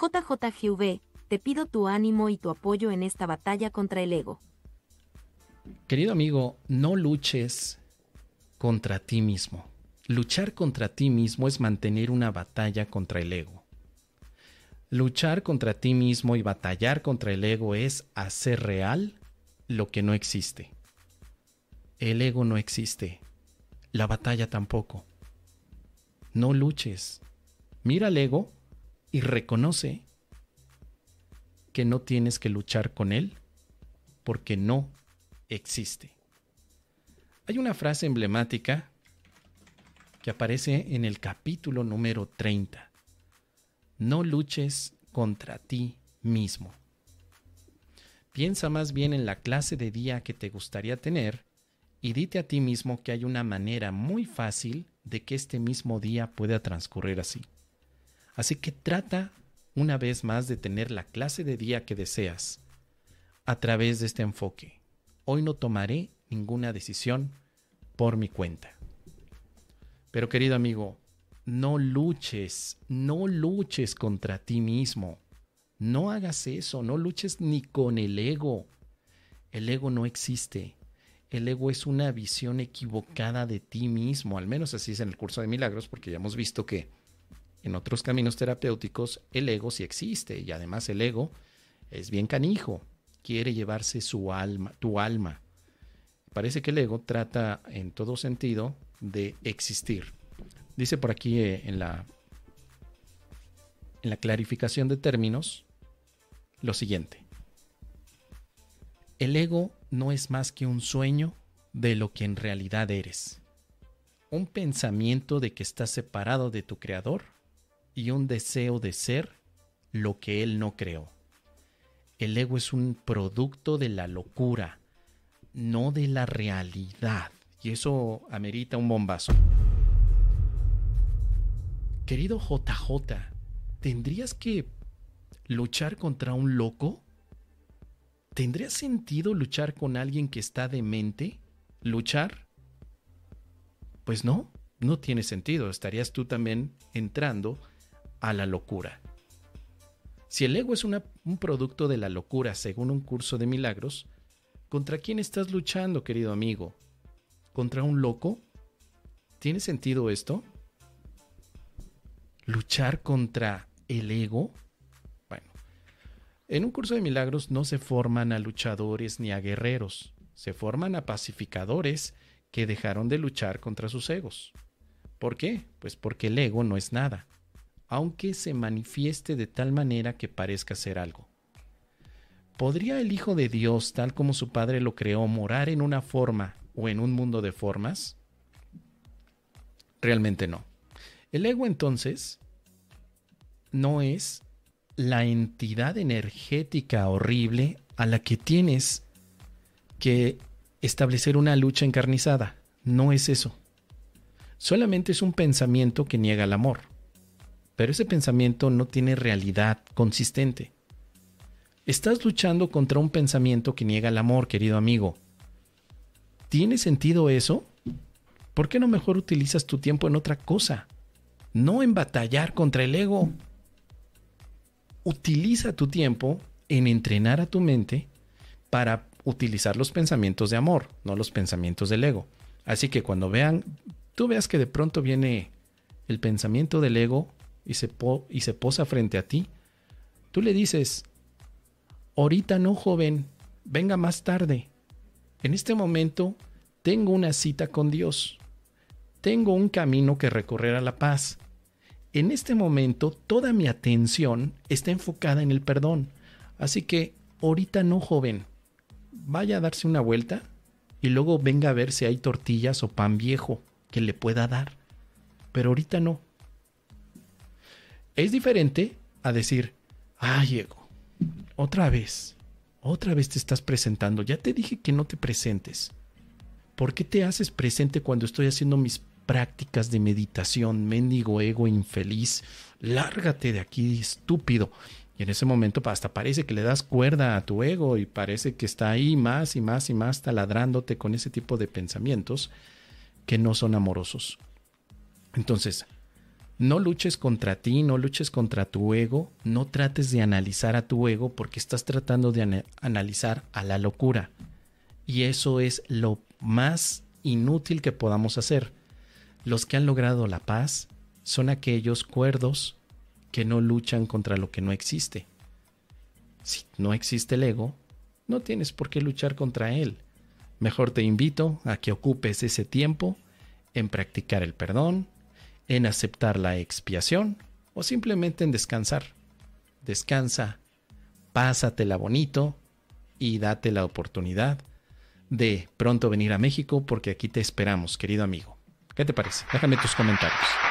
JJGV, te pido tu ánimo y tu apoyo en esta batalla contra el ego. Querido amigo, no luches contra ti mismo. Luchar contra ti mismo es mantener una batalla contra el ego. Luchar contra ti mismo y batallar contra el ego es hacer real lo que no existe. El ego no existe. La batalla tampoco. No luches. Mira al ego y reconoce que no tienes que luchar con él porque no existe. Hay una frase emblemática que aparece en el capítulo número 30. No luches contra ti mismo. Piensa más bien en la clase de día que te gustaría tener y dite a ti mismo que hay una manera muy fácil de que este mismo día pueda transcurrir así. Así que trata una vez más de tener la clase de día que deseas a través de este enfoque. Hoy no tomaré ninguna decisión por mi cuenta. Pero querido amigo, no luches, no luches contra ti mismo. No hagas eso, no luches ni con el ego. El ego no existe. El ego es una visión equivocada de ti mismo, al menos así es en el curso de milagros, porque ya hemos visto que en otros caminos terapéuticos el ego sí existe y además el ego es bien canijo, quiere llevarse su alma, tu alma. Parece que el ego trata en todo sentido de existir. Dice por aquí eh, en la en la clarificación de términos lo siguiente. El ego no es más que un sueño de lo que en realidad eres. Un pensamiento de que estás separado de tu creador y un deseo de ser lo que él no creó. El ego es un producto de la locura, no de la realidad. Y eso amerita un bombazo. Querido JJ, ¿tendrías que luchar contra un loco? ¿Tendría sentido luchar con alguien que está demente? ¿Luchar? Pues no, no tiene sentido. Estarías tú también entrando a la locura. Si el ego es un producto de la locura según un curso de milagros, ¿contra quién estás luchando, querido amigo? ¿Contra un loco? ¿Tiene sentido esto? ¿Luchar contra el ego? Bueno, en un curso de milagros no se forman a luchadores ni a guerreros, se forman a pacificadores que dejaron de luchar contra sus egos. ¿Por qué? Pues porque el ego no es nada aunque se manifieste de tal manera que parezca ser algo. ¿Podría el Hijo de Dios, tal como su Padre lo creó, morar en una forma o en un mundo de formas? Realmente no. El ego entonces no es la entidad energética horrible a la que tienes que establecer una lucha encarnizada. No es eso. Solamente es un pensamiento que niega el amor pero ese pensamiento no tiene realidad consistente. Estás luchando contra un pensamiento que niega el amor, querido amigo. ¿Tiene sentido eso? ¿Por qué no mejor utilizas tu tiempo en otra cosa? No en batallar contra el ego. Utiliza tu tiempo en entrenar a tu mente para utilizar los pensamientos de amor, no los pensamientos del ego. Así que cuando vean, tú veas que de pronto viene el pensamiento del ego, y se, y se posa frente a ti, tú le dices, ahorita no, joven, venga más tarde. En este momento tengo una cita con Dios. Tengo un camino que recorrer a la paz. En este momento toda mi atención está enfocada en el perdón. Así que ahorita no, joven. Vaya a darse una vuelta y luego venga a ver si hay tortillas o pan viejo que le pueda dar. Pero ahorita no. Es diferente a decir, ay, Diego, otra vez, otra vez te estás presentando. Ya te dije que no te presentes. ¿Por qué te haces presente cuando estoy haciendo mis prácticas de meditación, mendigo ego infeliz? Lárgate de aquí, estúpido. Y en ese momento hasta parece que le das cuerda a tu ego y parece que está ahí más y más y más taladrándote con ese tipo de pensamientos que no son amorosos. Entonces, No luches contra ti, no luches contra tu ego, no trates de analizar a tu ego porque estás tratando de analizar a la locura. Y eso es lo más inútil que podamos hacer. Los que han logrado la paz son aquellos cuerdos que no luchan contra lo que no existe. Si no existe el ego, no tienes por qué luchar contra él. Mejor te invito a que ocupes ese tiempo en practicar el perdón, en aceptar la expiación o simplemente en descansar. Descansa, pásatela bonito y date la oportunidad de pronto venir a México porque aquí te esperamos, querido amigo. ¿Qué te parece? Déjame tus comentarios.